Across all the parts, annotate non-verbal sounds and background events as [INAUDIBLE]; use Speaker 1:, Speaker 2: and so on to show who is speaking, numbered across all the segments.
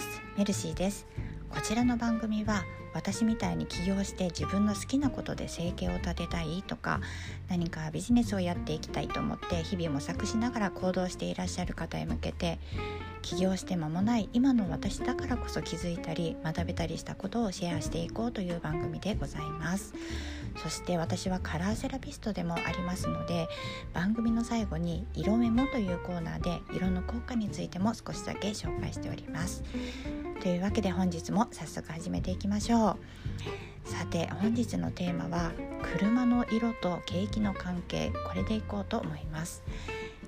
Speaker 1: ます。メルシーです。こちらの番組は私みたいに起業して自分の好きなことで生計を立てたいとか何かビジネスをやっていきたいと思って日々模索しながら行動していらっしゃる方へ向けて起業して間もない今の私だからこそ気づいたり学べたりしたことをシェアしていこうという番組でございます。そして私はカラーセラピストでもありますので番組の最後に色メモというコーナーで色の効果についても少しだけ紹介しております。というわけで本日も早速始めていきましょう。さて本日のテーマは車の色と景気の関係これでいこうと思います。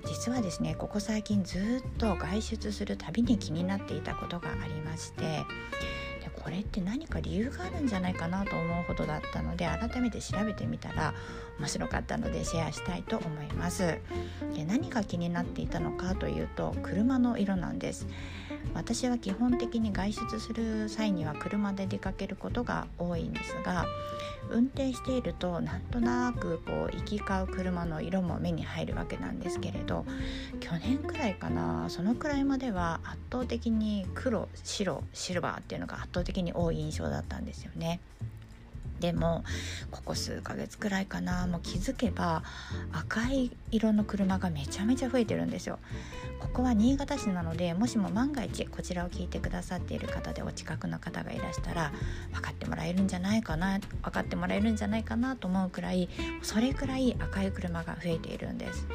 Speaker 1: 実はですねここ最近ずっと外出するたびに気になっていたことがありましてこれって何か理由があるんじゃないかなと思うほどだったので改めて調べてみたら面白かったのでシェアしたいと思います。で何が気になっていたのかというと車の色なんです。私は基本的に外出する際には車で出かけることが多いんですが運転しているとなんとなくこう行き交う車の色も目に入るわけなんですけれど去年くらいかなそのくらいまでは圧倒的に黒白シルバーっていうのが圧倒的に多い印象だったんですよね。でもここ数ヶ月くらいかな。もう気づけば赤い色の車がめちゃめちゃ増えてるんですよ。ここは新潟市なのでもしも万が一こちらを聞いてくださっている方でお近くの方がいらしたら分かってもらえるんじゃないかな分かってもらえるんじゃないかなと思うくらいそれくらい赤い車が増えているんです。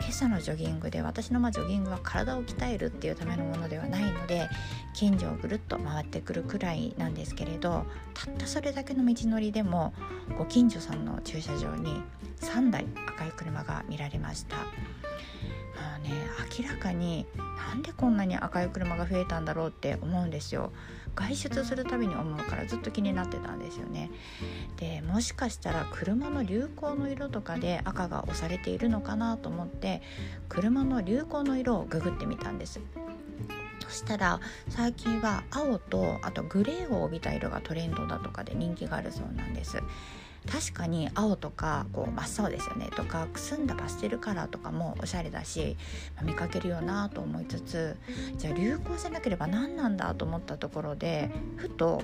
Speaker 1: 今朝のジョギングで私のまあジョギングは体を鍛えるっていうためのものではないので近所をぐるっと回ってくるくらいなんですけれどたったそれだけの道のりでもご近所さんの駐車場に3台赤い車が見られました。もうね明らかになんでこんなに赤い車が増えたんだろうって思うんですよ。外出するたびに思うからずっと気になってたんですよね。でもしかしたら車の流行の色とかで赤が押されているのかなと思って車の流行の色をググってみたんです。したら最近は青とあとグレーを帯びた色がトレンドだとかで人気があるそうなんです確かに青とかこう真っ青ですよねとかくすんだパステルカラーとかもおしゃれだし、見かけるよなと思いつつじゃあ流行じゃなければ何なんだと思ったところでふと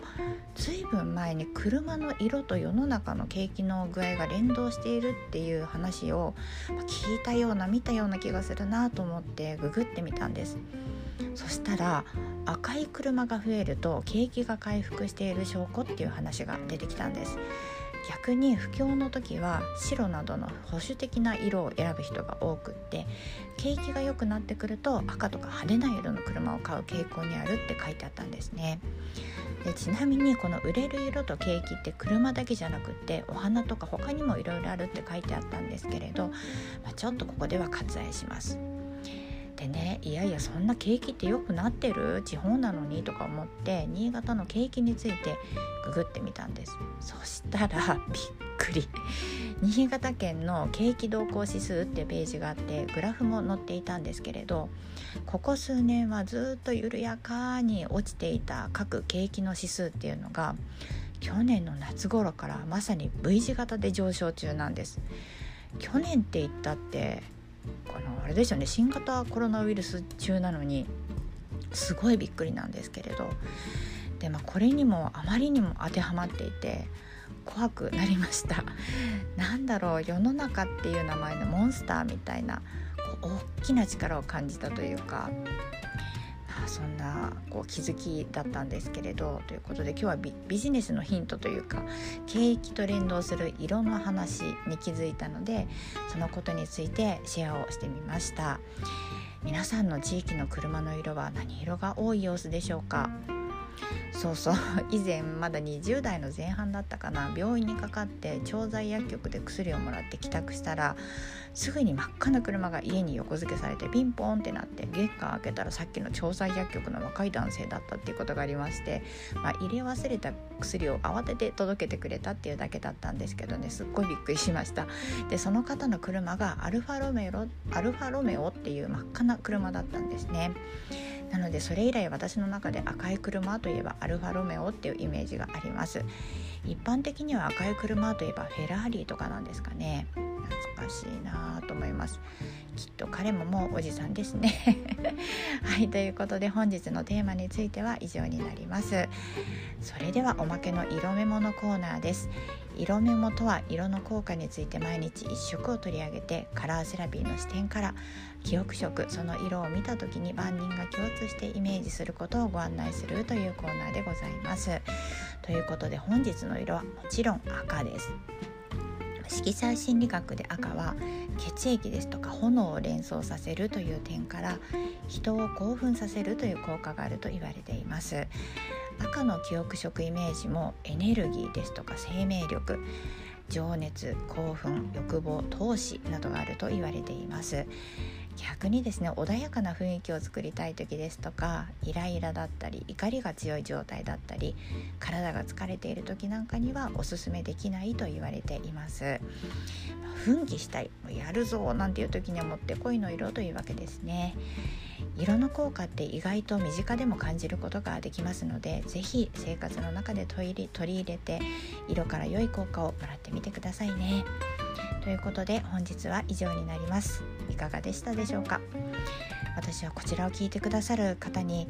Speaker 1: 随分前に車の色と世の中の景気の具合が連動しているっていう話を聞いたような見たような気がするなと思ってググってみたんです。そしたら赤い車が増えると景気が回復している証拠っていう話が出てきたんです。逆に不況の時は白などの保守的な色を選ぶ人が多くって景気が良くなってくると赤とか派手な色の車を買う傾向にあるって書いてあったんですね。でちなみにこの売れる色と景気って車だけじゃなくってお花とか他にもいろいろあるって書いてあったんですけれど、まあ、ちょっとここでは割愛します。でねいやいやそんな景気って良くなってる？地方なのにとか思って新潟の景気についてググってみたんです。そしたらびっくり。新潟県の景気動向指数ってページがあってグラフも載っていたんですけれどここ数年はずっと緩やかに落ちていた各景気の指数っていうのが去年の夏頃からまさに V 字型で上昇中なんです。去年って言ったってこのあれですよね。新型コロナウイルス中なのにすごいびっくりなんですけれどで、まあ、これにもあまりにも当てはまっていて怖くなりました。なんだろう世の中っていう名前のモンスターみたいなこう大きな力を感じたというかそんなこう気づきだったんですけれどということで今日はビジネスのヒントというか景気と連動する色の話に気づいたのでそのことについてシェアをしてみました。皆さんの地域の車の色は何色が多い様子でしょうか？そうそう。[LAUGHS] 以前まだ20代の前半だったかな。病院にかかって調剤薬局で薬をもらって帰宅したらすぐに真っ赤な車が家に横付けされてピンポンってなって玄関開けたらさっきの調剤薬局の若い男性だったっていうことがありまして、まあ、入れ忘れた薬を慌てて届けてくれたっていうだけだったんですけどね。すっごいびっくりしました。でその方の車がアルファロメオアルファロメオっていう真っ赤な車だったんですね。なのでそれ以来私の中で赤い車といえばアルファロメオっていうイメージがあります。一般的には赤い車といえばフェラーリとかなんですかね。懐かしいなと思います。きっと彼ももうおじさんですね。[LAUGHS] はいということで本日のテーマについては以上になります。それではおまけの色メモのコーナーです。色メモとは色の効果について毎日1色を取り上げてカラーセラピーの視点から記憶色その色を見た時に万人が共通してイメージすることをご案内するというコーナーでございます。ということで本日の色はもちろん赤です。色彩心理学で赤は血液ですとか炎を連想させるという点から人を興奮させるという効果があると言われています。赤の記憶色イメージもエネルギーですとか生命力。情熱興奮欲望闘志などがあると言われています。逆にですね穏やかな雰囲気を作りたい時ですとかイライラだったり怒りが強い状態だったり体が疲れている時なんかにはおすすめできないと言われています。奮起したいやるぞなんていう時にはもってこいの色というわけですね。色の効果って意外と身近でも感じることができますので是非生活の中で取り入れて色から良い効果をもらってみてくださいね。ということで本日は以上になります。かがでしたでしょうか？私はこちらを聞いてくださる方に、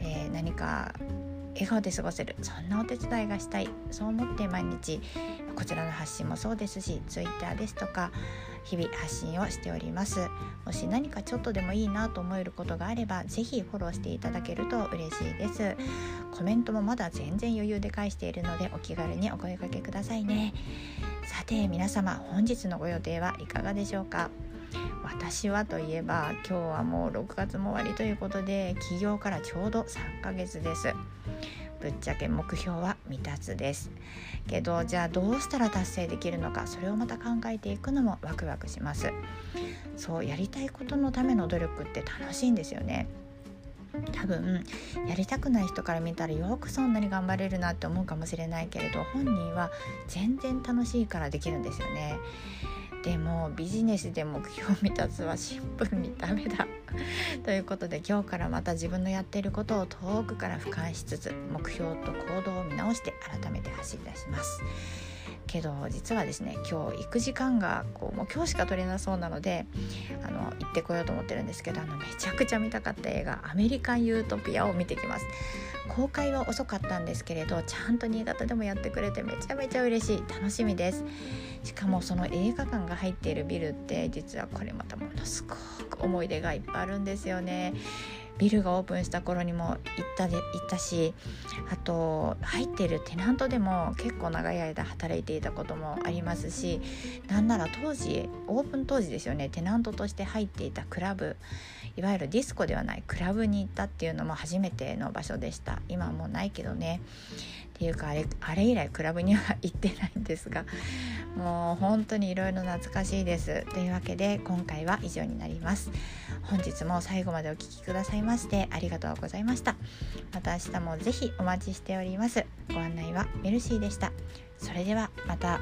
Speaker 1: えー、何か笑顔で過ごせるそんなお手伝いがしたいそう思って毎日こちらの発信もそうですし Twitter ですとか日々発信をしております。もし何かちょっとでもいいなと思えることがあれば是非フォローしていただけると嬉しいです。コメントもまだ全然余裕で返しているのでお気軽にお声かけくださいね。さて皆様本日のご予定はいかがでしょうか？私はといえば今日はもう6月も終わりということで起業からちょうど3ヶ月です。ぶっちゃけ目標は未達です。けどじゃあどうしたら達成できるのかそれをまた考えていくのもワクワクします。そうやりたいことのための努力って楽しいんですよね。多分やりたくない人から見たらよくそんなに頑張れるなって思うかもしれないけれど本人は全然楽しいからできるんですよね。でもビジネスで目標満たすはシンプルにダメだ [LAUGHS] ということで今日からまた自分のやっていることを遠くから俯瞰しつつ目標と行動を見直して改めて走り出します。けど実はですね今日行く時間がこうもう今日しか取れなそうなのであの行ってこようと思ってるんですけどあのめちゃくちゃ見たかった映画「アメリカン・ユートピア」を見てきます。公開は遅かったんですけれどちゃんと新潟でもやってくれてめちゃめちゃ嬉しい。楽しみです。しかもその映画館が入っているビルって実はこれまたものすごく思い出がいっぱいあるんですよね。ビルがオープンした頃にも行ったで行ったしあと入っているテナントでも結構長い間働いていたこともありますしなんなら当時オープン当時ですよね。テナントとして入っていたクラブいわゆるディスコではないクラブに行ったっていうのも初めての場所でした。今はもうないけどね。っていうかあれあれ以来クラブには行ってないんですがもう本当にいろいろ懐かしいです。というわけで今回は以上になります。本日も最後までお聴きくださいましてありがとうございました。また明日も是非お待ちしております。ご案内はメルシーでした。それではまた。